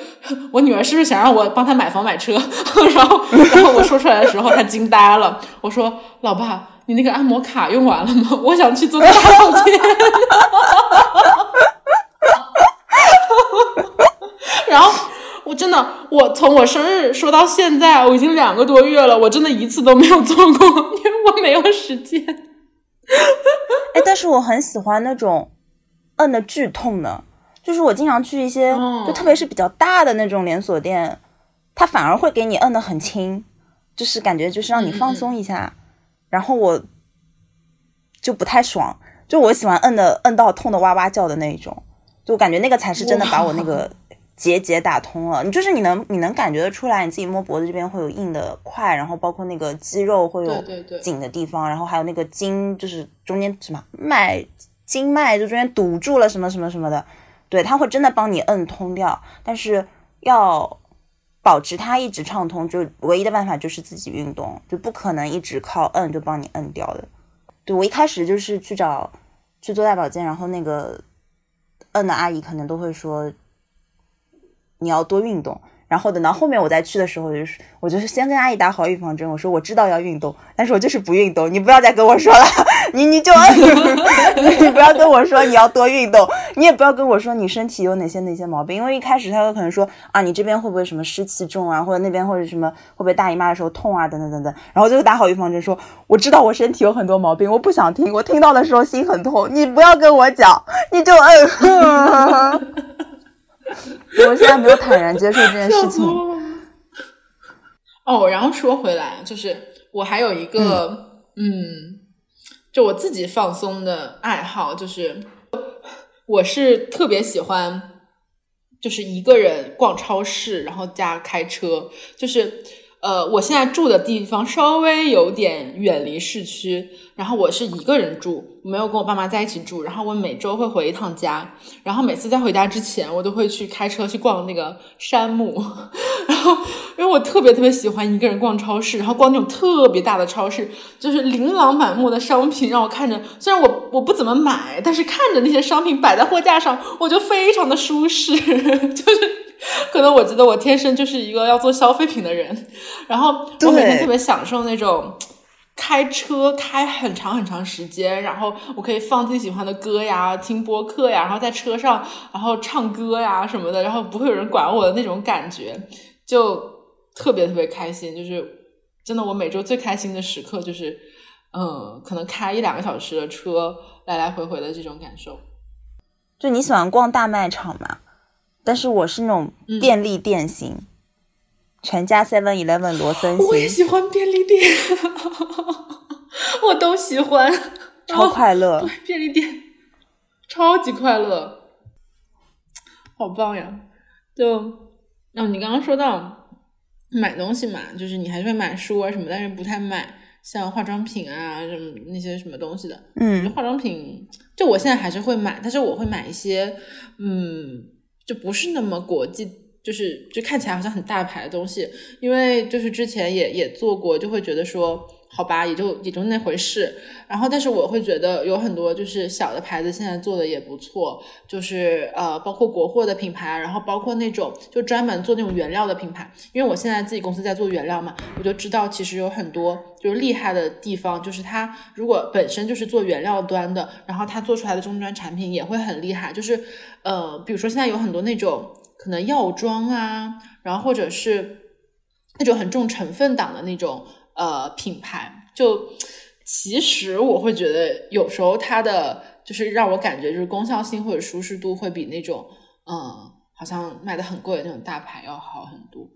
我女儿是不是想让我帮她买房买车？然后然后我说出来的时候，他惊呆了。我说：“老爸，你那个按摩卡用完了吗？我想去做大保健。”从我生日说到现在，我已经两个多月了，我真的一次都没有做过，因为我没有时间。哎，但是我很喜欢那种摁的剧痛的，就是我经常去一些，就特别是比较大的那种连锁店，它反而会给你摁的很轻，就是感觉就是让你放松一下。然后我就不太爽，就我喜欢摁的摁到痛的哇哇叫的那一种，就感觉那个才是真的把我那个。结节打通了，你就是你能你能感觉得出来，你自己摸脖子这边会有硬的块，然后包括那个肌肉会有紧的地方，然后还有那个筋，就是中间什么脉经脉就中间堵住了什么什么什么的，对，它会真的帮你摁通掉。但是要保持它一直畅通，就唯一的办法就是自己运动，就不可能一直靠摁就帮你摁掉的。对我一开始就是去找去做大保健，然后那个摁的阿姨可能都会说。你要多运动，然后等到后面我再去的时候，就是我就是先跟阿姨打好预防针。我说我知道要运动，但是我就是不运动。你不要再跟我说了，你你就 你不要跟我说你要多运动，你也不要跟我说你身体有哪些哪些毛病，因为一开始他有可能说啊，你这边会不会什么湿气重啊，或者那边或者什么会不会大姨妈的时候痛啊，等等等等。然后就打好预防针，说我知道我身体有很多毛病，我不想听，我听到的时候心很痛。你不要跟我讲，你就嗯。我现在没有坦然接受这件事情。哦，然后说回来，就是我还有一个，嗯，就我自己放松的爱好，就是我是特别喜欢，就是一个人逛超市，然后加开车，就是。呃，我现在住的地方稍微有点远离市区，然后我是一个人住，没有跟我爸妈在一起住。然后我每周会回一趟家，然后每次在回家之前，我都会去开车去逛那个山姆。然后，因为我特别特别喜欢一个人逛超市，然后逛那种特别大的超市，就是琳琅满目的商品，让我看着。虽然我我不怎么买，但是看着那些商品摆在货架上，我就非常的舒适，就是。可能我觉得我天生就是一个要做消费品的人，然后我每天特别享受那种开车开很长很长时间，然后我可以放自己喜欢的歌呀，听播客呀，然后在车上然后唱歌呀什么的，然后不会有人管我的那种感觉，就特别特别开心。就是真的，我每周最开心的时刻就是，嗯，可能开一两个小时的车来来回回的这种感受。就你喜欢逛大卖场吗？但是我是那种便利店型，全家 Seven Eleven 罗森型。我也喜欢便利店，我都喜欢，超快乐。对，便利店超级快乐，好棒呀！就，哦，你刚刚说到买东西嘛，就是你还是会买书啊什么，但是不太买像化妆品啊什么那些什么东西的。嗯，化妆品就我现在还是会买，但是我会买一些，嗯。就不是那么国际，就是就看起来好像很大牌的东西，因为就是之前也也做过，就会觉得说，好吧，也就也就那回事。然后，但是我会觉得有很多就是小的牌子现在做的也不错，就是呃，包括国货的品牌，然后包括那种就专门做那种原料的品牌。因为我现在自己公司在做原料嘛，我就知道其实有很多就是厉害的地方，就是它如果本身就是做原料端的，然后它做出来的终端产品也会很厉害，就是。呃，比如说现在有很多那种可能药妆啊，然后或者是那种很重成分党的那种呃品牌，就其实我会觉得有时候它的就是让我感觉就是功效性或者舒适度会比那种嗯好像卖的很贵的那种大牌要好很多。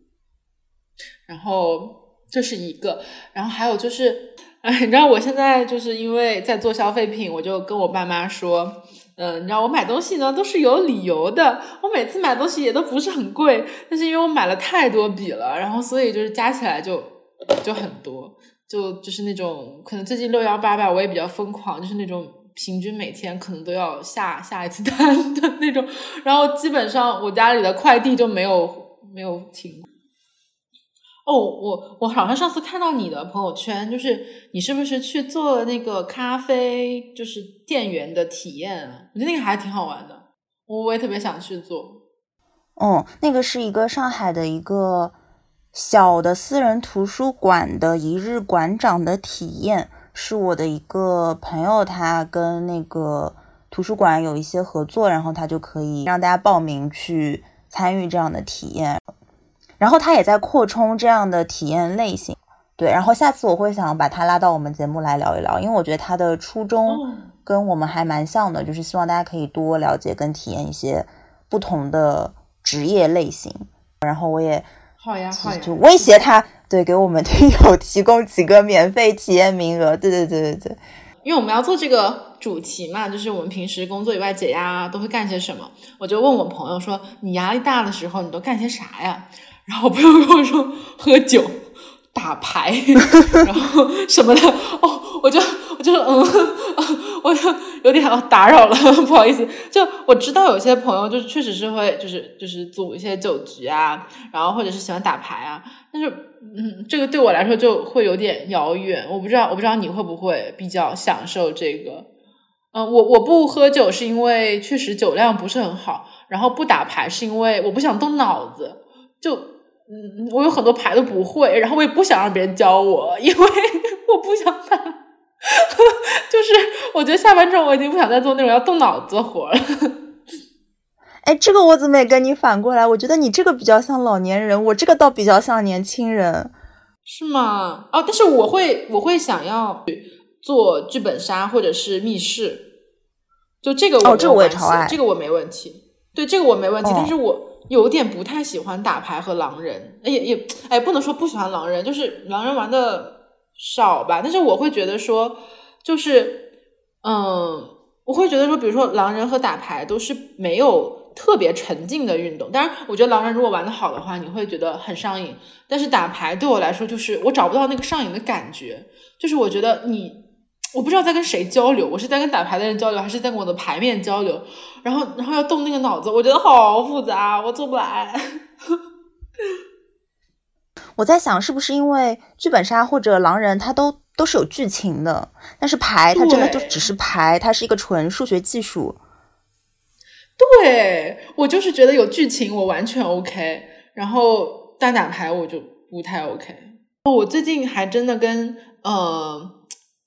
然后这是一个，然后还有就是，哎，你知道我现在就是因为在做消费品，我就跟我爸妈说。嗯，你知道我买东西呢都是有理由的。我每次买东西也都不是很贵，但是因为我买了太多笔了，然后所以就是加起来就就很多，就就是那种可能最近六幺八吧，我也比较疯狂，就是那种平均每天可能都要下下一次单的那种，然后基本上我家里的快递就没有没有停。哦，我我好像上次看到你的朋友圈，就是你是不是去做了那个咖啡，就是店员的体验啊？我觉得那个还挺好玩的，我我也特别想去做。哦，那个是一个上海的一个小的私人图书馆的一日馆长的体验，是我的一个朋友，他跟那个图书馆有一些合作，然后他就可以让大家报名去参与这样的体验。然后他也在扩充这样的体验类型。对，然后下次我会想把他拉到我们节目来聊一聊，因为我觉得他的初衷跟我们还蛮像的，就是希望大家可以多了解跟体验一些不同的职业类型。然后我也好呀，好呀，就威胁他，对，给我们听友提供几个免费体验名额。对对对对对，因为我们要做这个主题嘛，就是我们平时工作以外解压都会干些什么。我就问我朋友说：“你压力大的时候，你都干些啥呀？”然后我朋友跟我说：“喝酒。”打牌，然后什么的哦，我就我就嗯，我就有点打扰了，不好意思。就我知道有些朋友就是确实是会就是就是组一些酒局啊，然后或者是喜欢打牌啊，但是嗯，这个对我来说就会有点遥远。我不知道我不知道你会不会比较享受这个？嗯，我我不喝酒是因为确实酒量不是很好，然后不打牌是因为我不想动脑子，就。嗯，我有很多牌都不会，然后我也不想让别人教我，因为 我不想打。就是我觉得下班之后我已经不想再做那种要动脑子的活了。哎，这个我怎么也跟你反过来？我觉得你这个比较像老年人，我这个倒比较像年轻人，是吗？哦，但是我会，我会想要做剧本杀或者是密室，就这个哦，这个我也超爱，这个我没问题。对，这个我没问题，但是我。有点不太喜欢打牌和狼人，也也哎，不能说不喜欢狼人，就是狼人玩的少吧。但是我会觉得说，就是嗯，我会觉得说，比如说狼人和打牌都是没有特别沉浸的运动。当然，我觉得狼人如果玩的好的话，你会觉得很上瘾。但是打牌对我来说，就是我找不到那个上瘾的感觉。就是我觉得你。我不知道在跟谁交流，我是在跟打牌的人交流，还是在跟我的牌面交流？然后，然后要动那个脑子，我觉得好复杂，我做不来。我在想，是不是因为剧本杀或者狼人，它都都是有剧情的，但是牌它真的就只是牌，它是一个纯数学技术。对我就是觉得有剧情，我完全 OK。然后单打牌我就不太 OK。我最近还真的跟呃。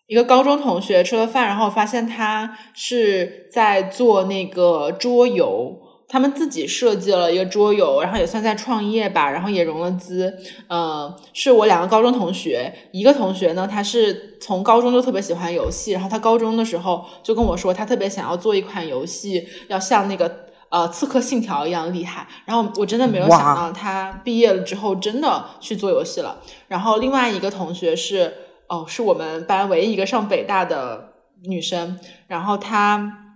一个高中同学吃了饭，然后发现他是在做那个桌游，他们自己设计了一个桌游，然后也算在创业吧，然后也融了资。呃，是我两个高中同学，一个同学呢，他是从高中就特别喜欢游戏，然后他高中的时候就跟我说，他特别想要做一款游戏，要像那个呃《刺客信条》一样厉害。然后我真的没有想到，他毕业了之后真的去做游戏了。然后另外一个同学是。哦，是我们班唯一一个上北大的女生，然后她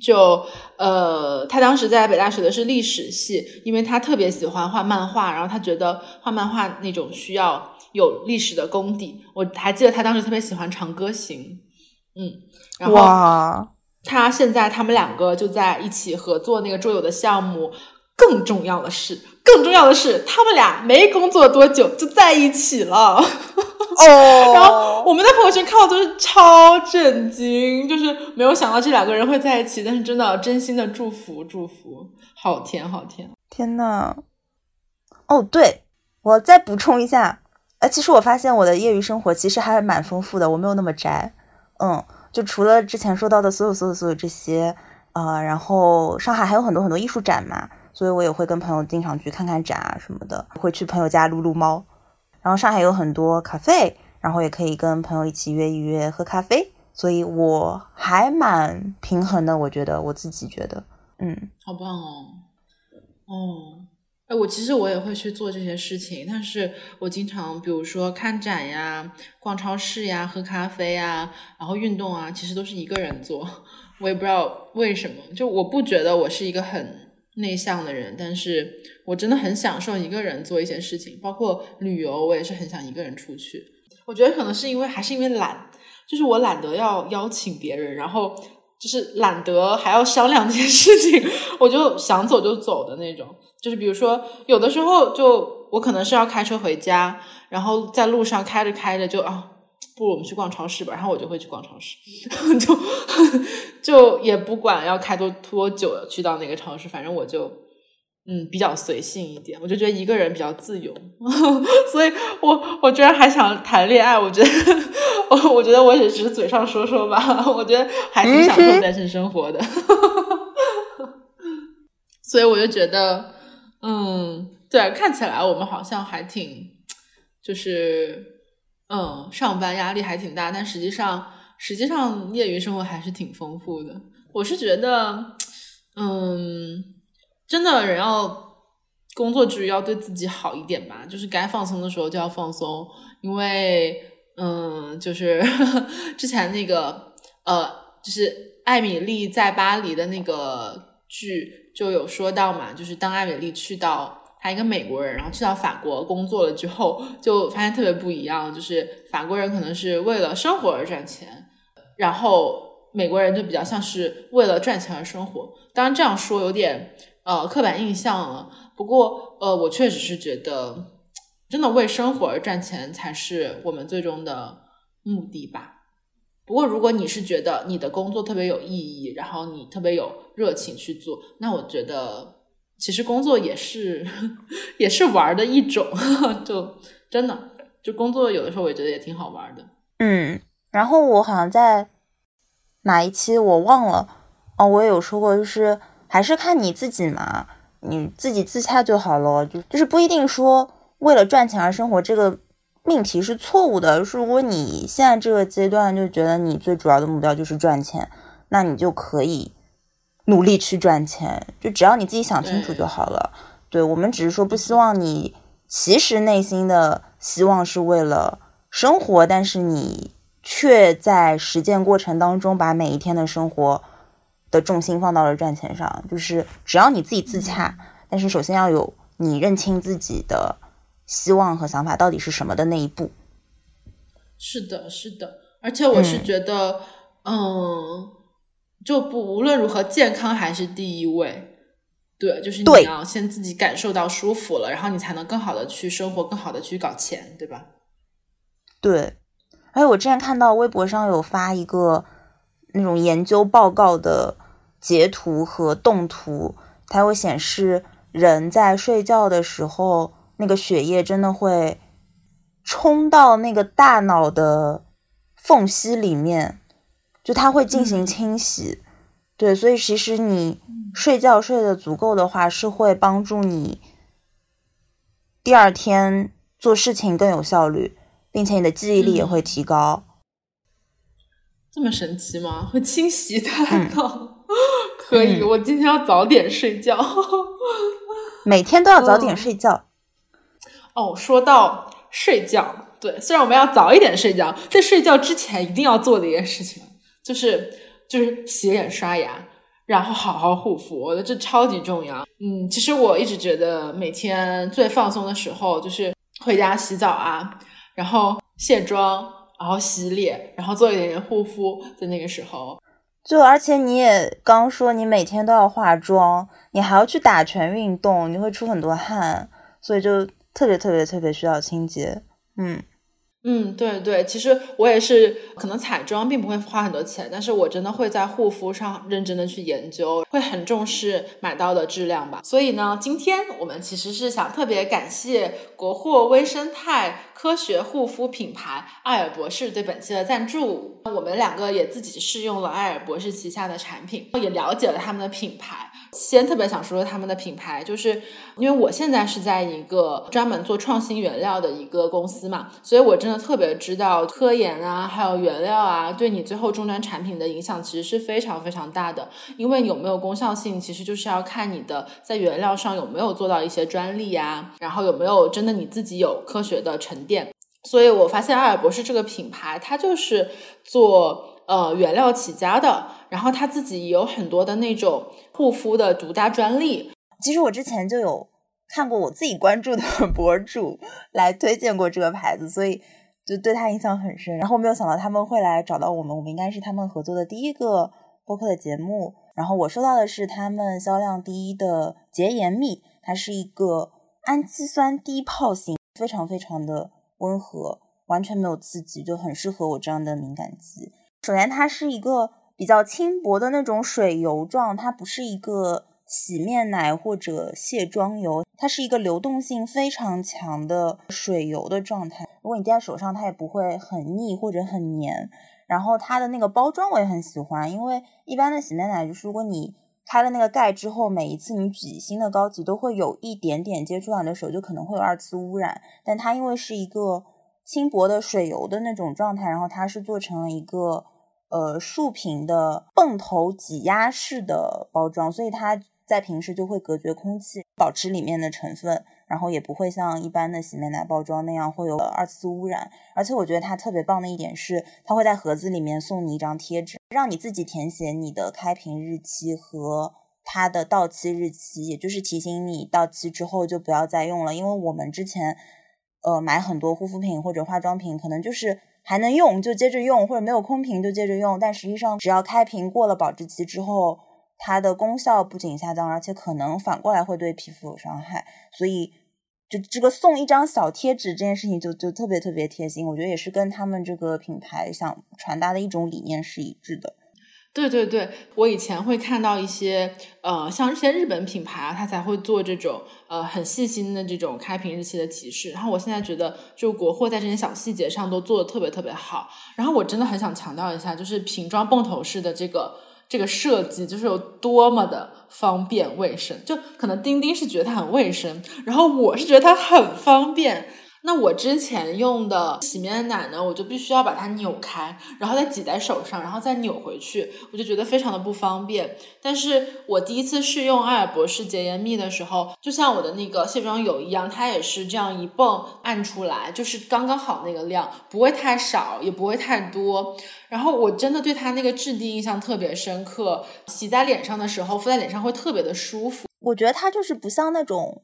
就呃，他当时在北大学的是历史系，因为他特别喜欢画漫画，然后他觉得画漫画那种需要有历史的功底。我还记得他当时特别喜欢《长歌行》，嗯，然后他现在他们两个就在一起合作那个桌游的项目。更重要的是，更重要的是，他们俩没工作多久就在一起了。哦，然后我们在朋友圈看到都是超震惊，就是没有想到这两个人会在一起，但是真的真心的祝福祝福，好甜好甜，天呐！哦，对我再补充一下，哎，其实我发现我的业余生活其实还蛮丰富的，我没有那么宅。嗯，就除了之前说到的所有所有所有这些，呃，然后上海还有很多很多艺术展嘛。所以我也会跟朋友经常去看看展啊什么的，会去朋友家撸撸猫。然后上海有很多咖啡，然后也可以跟朋友一起约一约喝咖啡。所以我还蛮平衡的，我觉得我自己觉得，嗯，好棒哦，哦，哎，我其实我也会去做这些事情，但是我经常比如说看展呀、逛超市呀、喝咖啡呀，然后运动啊，其实都是一个人做。我也不知道为什么，就我不觉得我是一个很。内向的人，但是我真的很享受一个人做一些事情，包括旅游，我也是很想一个人出去。我觉得可能是因为还是因为懒，就是我懒得要邀请别人，然后就是懒得还要商量这些事情，我就想走就走的那种。就是比如说，有的时候就我可能是要开车回家，然后在路上开着开着就啊。不如我们去逛超市吧，然后我就会去逛超市，就就也不管要开多多久去到那个超市，反正我就嗯比较随性一点，我就觉得一个人比较自由，所以我我居然还想谈恋爱，我觉得我我觉得我也只是嘴上说说吧，我觉得还挺享受单身生活的，所以我就觉得嗯。对，看起来我们好像还挺，就是嗯，上班压力还挺大，但实际上实际上业余生活还是挺丰富的。我是觉得，嗯，真的人要工作之余要对自己好一点吧，就是该放松的时候就要放松，因为嗯，就是 之前那个呃，就是艾米丽在巴黎的那个剧就有说到嘛，就是当艾米丽去到。他一个美国人，然后去到法国工作了之后，就发现特别不一样。就是法国人可能是为了生活而赚钱，然后美国人就比较像是为了赚钱而生活。当然这样说有点呃刻板印象了，不过呃我确实是觉得，真的为生活而赚钱才是我们最终的目的吧。不过如果你是觉得你的工作特别有意义，然后你特别有热情去做，那我觉得。其实工作也是，也是玩的一种，就真的，就工作有的时候我也觉得也挺好玩的。嗯，然后我好像在哪一期我忘了哦，我也有说过，就是还是看你自己嘛，你自己自洽就好了，就就是不一定说为了赚钱而生活这个命题是错误的。如果你现在这个阶段就觉得你最主要的目标就是赚钱，那你就可以。努力去赚钱，就只要你自己想清楚就好了。对我们只是说不希望你，其实内心的希望是为了生活，但是你却在实践过程当中把每一天的生活的重心放到了赚钱上。就是只要你自己自洽，但是首先要有你认清自己的希望和想法到底是什么的那一步。是的，是的，而且我是觉得，嗯。就不无论如何，健康还是第一位。对，就是你要先自己感受到舒服了，然后你才能更好的去生活，更好的去搞钱，对吧？对。哎，我之前看到微博上有发一个那种研究报告的截图和动图，它会显示人在睡觉的时候，那个血液真的会冲到那个大脑的缝隙里面。就它会进行清洗，对，所以其实你睡觉睡得足够的话，是会帮助你第二天做事情更有效率，并且你的记忆力也会提高。这么神奇吗？会清洗大脑？可以，我今天要早点睡觉。每天都要早点睡觉。哦，说到睡觉，对，虽然我们要早一点睡觉，在睡觉之前一定要做的一件事情。就是就是洗脸刷牙，然后好好护肤，我觉得这超级重要。嗯，其实我一直觉得每天最放松的时候就是回家洗澡啊，然后卸妆，然后洗脸，然后做一点点护肤，在那个时候。就而且你也刚说你每天都要化妆，你还要去打拳运动，你会出很多汗，所以就特别特别特别需要清洁。嗯。嗯，对对，其实我也是，可能彩妆并不会花很多钱，但是我真的会在护肤上认真的去研究，会很重视买到的质量吧。所以呢，今天我们其实是想特别感谢国货微生态科学护肤品牌艾尔博士对本期的赞助。我们两个也自己试用了艾尔博士旗下的产品，也了解了他们的品牌。先特别想说说他们的品牌，就是因为我现在是在一个专门做创新原料的一个公司嘛，所以我真的特别知道科研啊，还有原料啊，对你最后终端产品的影响其实是非常非常大的。因为有没有功效性，其实就是要看你的在原料上有没有做到一些专利啊，然后有没有真的你自己有科学的沉淀。所以我发现艾尔博士这个品牌，它就是做。呃，原料起家的，然后他自己有很多的那种护肤的独家专利。其实我之前就有看过我自己关注的 博主来推荐过这个牌子，所以就对他印象很深。然后没有想到他们会来找到我们，我们应该是他们合作的第一个播客的节目。然后我收到的是他们销量第一的洁颜蜜，它是一个氨基酸低泡型，非常非常的温和，完全没有刺激，就很适合我这样的敏感肌。首先，它是一个比较轻薄的那种水油状，它不是一个洗面奶或者卸妆油，它是一个流动性非常强的水油的状态。如果你滴在手上，它也不会很腻或者很黏。然后它的那个包装我也很喜欢，因为一般的洗面奶就是如果你开了那个盖之后，每一次你挤新的膏体都会有一点点接触到你的手，就可能会有二次污染。但它因为是一个轻薄的水油的那种状态，然后它是做成了一个呃竖屏的泵头挤压式的包装，所以它在平时就会隔绝空气，保持里面的成分。然后也不会像一般的洗面奶包装那样会有二次污染，而且我觉得它特别棒的一点是，它会在盒子里面送你一张贴纸，让你自己填写你的开瓶日期和它的到期日期，也就是提醒你到期之后就不要再用了。因为我们之前，呃，买很多护肤品或者化妆品，可能就是还能用就接着用，或者没有空瓶就接着用，但实际上只要开瓶过了保质期之后，它的功效不仅下降，而且可能反过来会对皮肤有伤害，所以。就这个送一张小贴纸这件事情，就就特别特别贴心，我觉得也是跟他们这个品牌想传达的一种理念是一致的。对对对，我以前会看到一些呃，像一些日本品牌啊，它才会做这种呃很细心的这种开瓶日期的提示。然后我现在觉得，就国货在这些小细节上都做的特别特别好。然后我真的很想强调一下，就是瓶装泵头式的这个。这个设计就是有多么的方便卫生，就可能钉钉是觉得它很卫生，然后我是觉得它很方便。那我之前用的洗面奶呢，我就必须要把它扭开，然后再挤在手上，然后再扭回去，我就觉得非常的不方便。但是我第一次试用瑷尔博士洁颜蜜的时候，就像我的那个卸妆油一样，它也是这样一泵按出来，就是刚刚好那个量，不会太少，也不会太多。然后我真的对它那个质地印象特别深刻，洗在脸上的时候，敷在脸上会特别的舒服。我觉得它就是不像那种。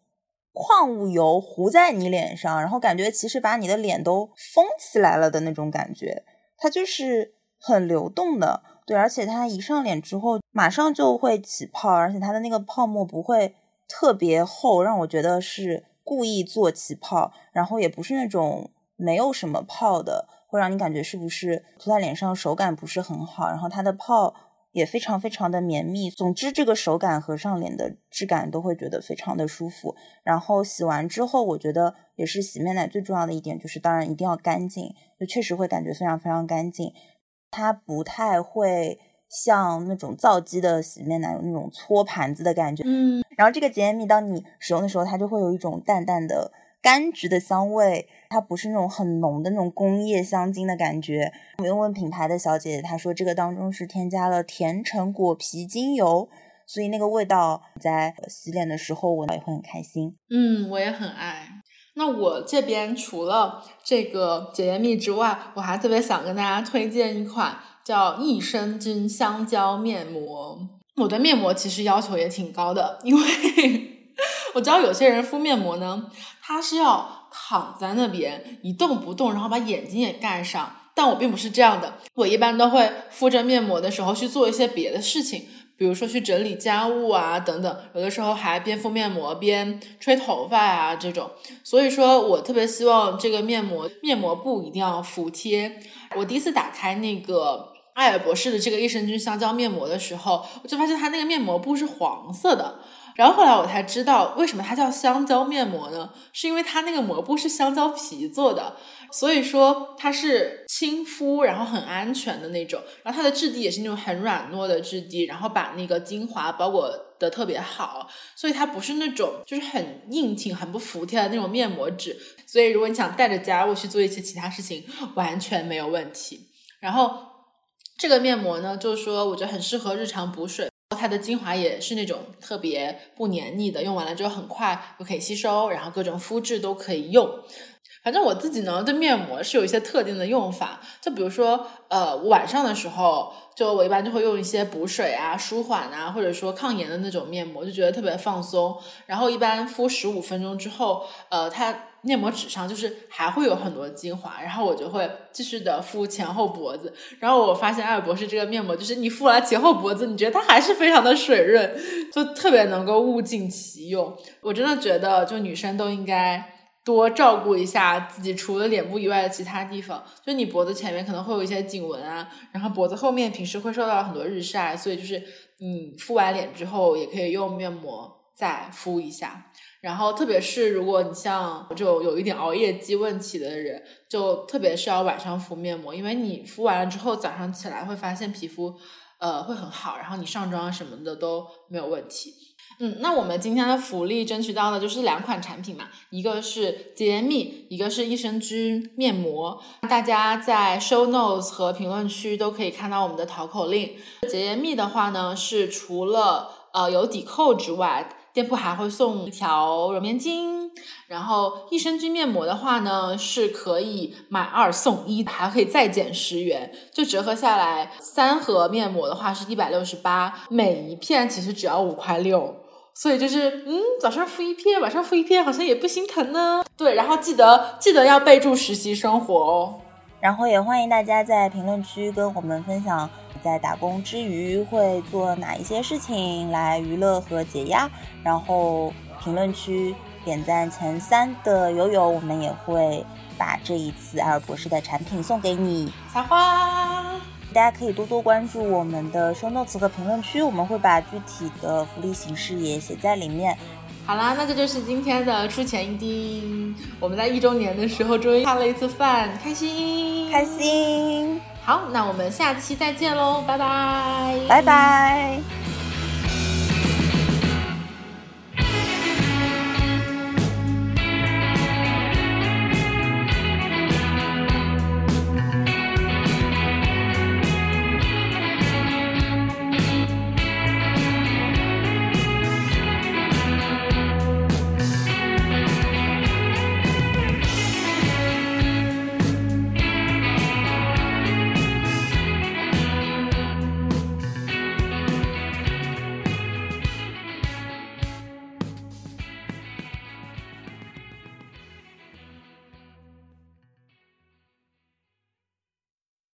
矿物油糊在你脸上，然后感觉其实把你的脸都封起来了的那种感觉，它就是很流动的，对，而且它一上脸之后马上就会起泡，而且它的那个泡沫不会特别厚，让我觉得是故意做起泡，然后也不是那种没有什么泡的，会让你感觉是不是涂在脸上手感不是很好，然后它的泡。也非常非常的绵密，总之这个手感和上脸的质感都会觉得非常的舒服。然后洗完之后，我觉得也是洗面奶最重要的一点，就是当然一定要干净，就确实会感觉非常非常干净。它不太会像那种皂基的洗面奶有那种搓盘子的感觉。嗯，然后这个洁颜蜜当你使用的时候，它就会有一种淡淡的。柑橘的香味，它不是那种很浓的那种工业香精的感觉。我问问品牌的小姐姐，她说这个当中是添加了甜橙果皮精油，所以那个味道在洗脸的时候闻到也会很开心。嗯，我也很爱。那我这边除了这个洁颜蜜之外，我还特别想跟大家推荐一款叫益生菌香蕉面膜。我对面膜其实要求也挺高的，因为 我知道有些人敷面膜呢。他是要躺在那边一动不动，然后把眼睛也盖上。但我并不是这样的，我一般都会敷着面膜的时候去做一些别的事情，比如说去整理家务啊等等。有的时候还边敷面膜边吹头发啊这种。所以说我特别希望这个面膜面膜布一定要服帖。我第一次打开那个瑷尔博士的这个益生菌香蕉面膜的时候，我就发现它那个面膜布是黄色的。然后后来我才知道，为什么它叫香蕉面膜呢？是因为它那个膜布是香蕉皮做的，所以说它是亲肤，然后很安全的那种。然后它的质地也是那种很软糯的质地，然后把那个精华包裹的特别好，所以它不是那种就是很硬挺、很不服帖的那种面膜纸。所以如果你想带着家务去做一些其他事情，完全没有问题。然后这个面膜呢，就是说我觉得很适合日常补水。它的精华也是那种特别不黏腻的，用完了之后很快就可以吸收，然后各种肤质都可以用。反正我自己呢，对面膜是有一些特定的用法，就比如说，呃，晚上的时候，就我一般就会用一些补水啊、舒缓啊，或者说抗炎的那种面膜，就觉得特别放松。然后一般敷十五分钟之后，呃，它。面膜纸上就是还会有很多精华，然后我就会继续的敷前后脖子。然后我发现瑷尔博士这个面膜，就是你敷完前后脖子，你觉得它还是非常的水润，就特别能够物尽其用。我真的觉得，就女生都应该多照顾一下自己，除了脸部以外的其他地方。就你脖子前面可能会有一些颈纹啊，然后脖子后面平时会受到很多日晒，所以就是你敷完脸之后，也可以用面膜再敷一下。然后，特别是如果你像就有一点熬夜肌问题的人，就特别是要晚上敷面膜，因为你敷完了之后，早上起来会发现皮肤呃，会很好，然后你上妆什么的都没有问题。嗯，那我们今天的福利争取到的就是两款产品嘛，一个是洁颜蜜，一个是益生菌面膜。大家在 show notes 和评论区都可以看到我们的淘口令。洁颜蜜的话呢，是除了呃有抵扣之外，店铺还会送一条柔棉巾。然后益生菌面膜的话呢，是可以买二送一，还可以再减十元，就折合下来，三盒面膜的话是一百六十八，每一片其实只要五块六。所以就是，嗯，早上敷一片，晚上敷一片，好像也不心疼呢。对，然后记得记得要备注实习生活哦。然后也欢迎大家在评论区跟我们分享，在打工之余会做哪一些事情来娱乐和解压。然后评论区点赞前三的友友，我们也会把这一次艾尔博士的产品送给你。撒花。大家可以多多关注我们的 show notes 和评论区，我们会把具体的福利形式也写在里面。好啦，那这就是今天的出钱一丁。我们在一周年的时候终于吃了一次饭，开心开心。好，那我们下期再见喽，拜拜，拜拜。